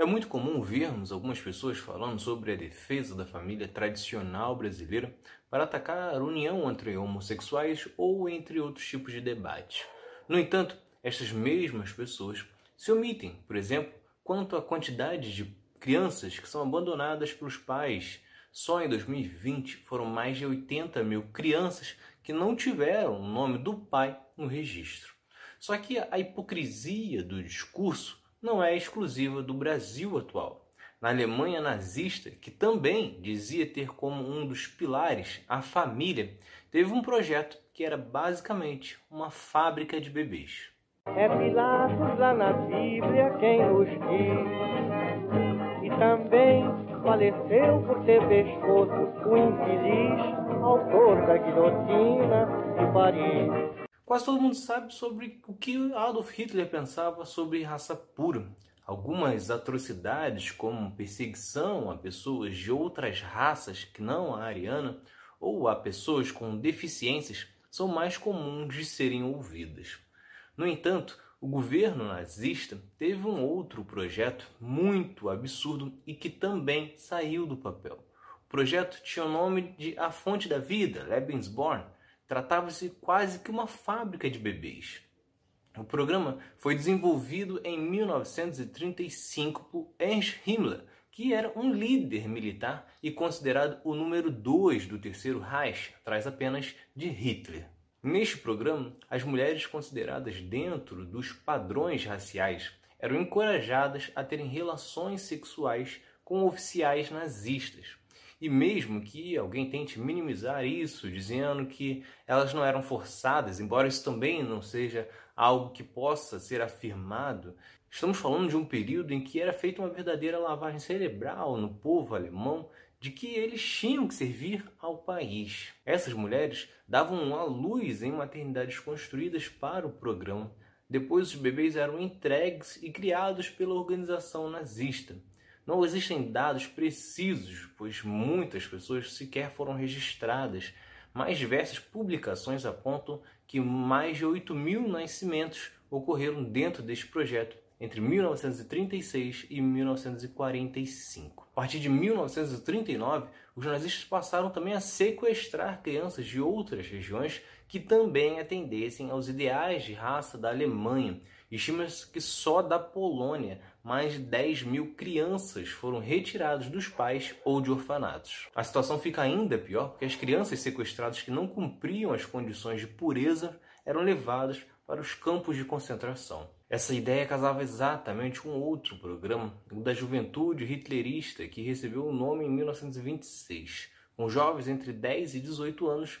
É muito comum vermos algumas pessoas falando sobre a defesa da família tradicional brasileira para atacar a união entre homossexuais ou entre outros tipos de debate. No entanto, estas mesmas pessoas se omitem, por exemplo, quanto à quantidade de crianças que são abandonadas pelos pais. Só em 2020 foram mais de 80 mil crianças que não tiveram o nome do pai no registro. Só que a hipocrisia do discurso não é exclusiva do Brasil atual. Na Alemanha nazista, que também dizia ter como um dos pilares a família, teve um projeto que era basicamente uma fábrica de bebês. É Pilatos lá na Bíblia quem nos diz, e também faleceu por ter pescoço o infeliz autor da guilhotina de Paris. Quase todo mundo sabe sobre o que Adolf Hitler pensava sobre raça pura. Algumas atrocidades, como perseguição a pessoas de outras raças que não a ariana ou a pessoas com deficiências, são mais comuns de serem ouvidas. No entanto, o governo nazista teve um outro projeto muito absurdo e que também saiu do papel. O projeto tinha o nome de A Fonte da Vida, Lebensborn, Tratava-se quase que uma fábrica de bebês. O programa foi desenvolvido em 1935 por Ernst Himmler, que era um líder militar e considerado o número 2 do Terceiro Reich, atrás apenas de Hitler. Neste programa, as mulheres consideradas dentro dos padrões raciais eram encorajadas a terem relações sexuais com oficiais nazistas, e mesmo que alguém tente minimizar isso, dizendo que elas não eram forçadas, embora isso também não seja algo que possa ser afirmado, estamos falando de um período em que era feita uma verdadeira lavagem cerebral no povo alemão de que eles tinham que servir ao país. Essas mulheres davam à luz em maternidades construídas para o programa. Depois os bebês eram entregues e criados pela organização nazista. Não existem dados precisos, pois muitas pessoas sequer foram registradas, mas diversas publicações apontam que mais de 8 mil nascimentos ocorreram dentro deste projeto entre 1936 e 1945. A partir de 1939, os nazistas passaram também a sequestrar crianças de outras regiões que também atendessem aos ideais de raça da Alemanha. Estima-se que só da Polônia mais de 10 mil crianças foram retiradas dos pais ou de orfanatos. A situação fica ainda pior porque as crianças sequestradas que não cumpriam as condições de pureza eram levadas para os campos de concentração. Essa ideia casava exatamente com outro programa, o da juventude hitlerista, que recebeu o nome em 1926, com jovens entre 10 e 18 anos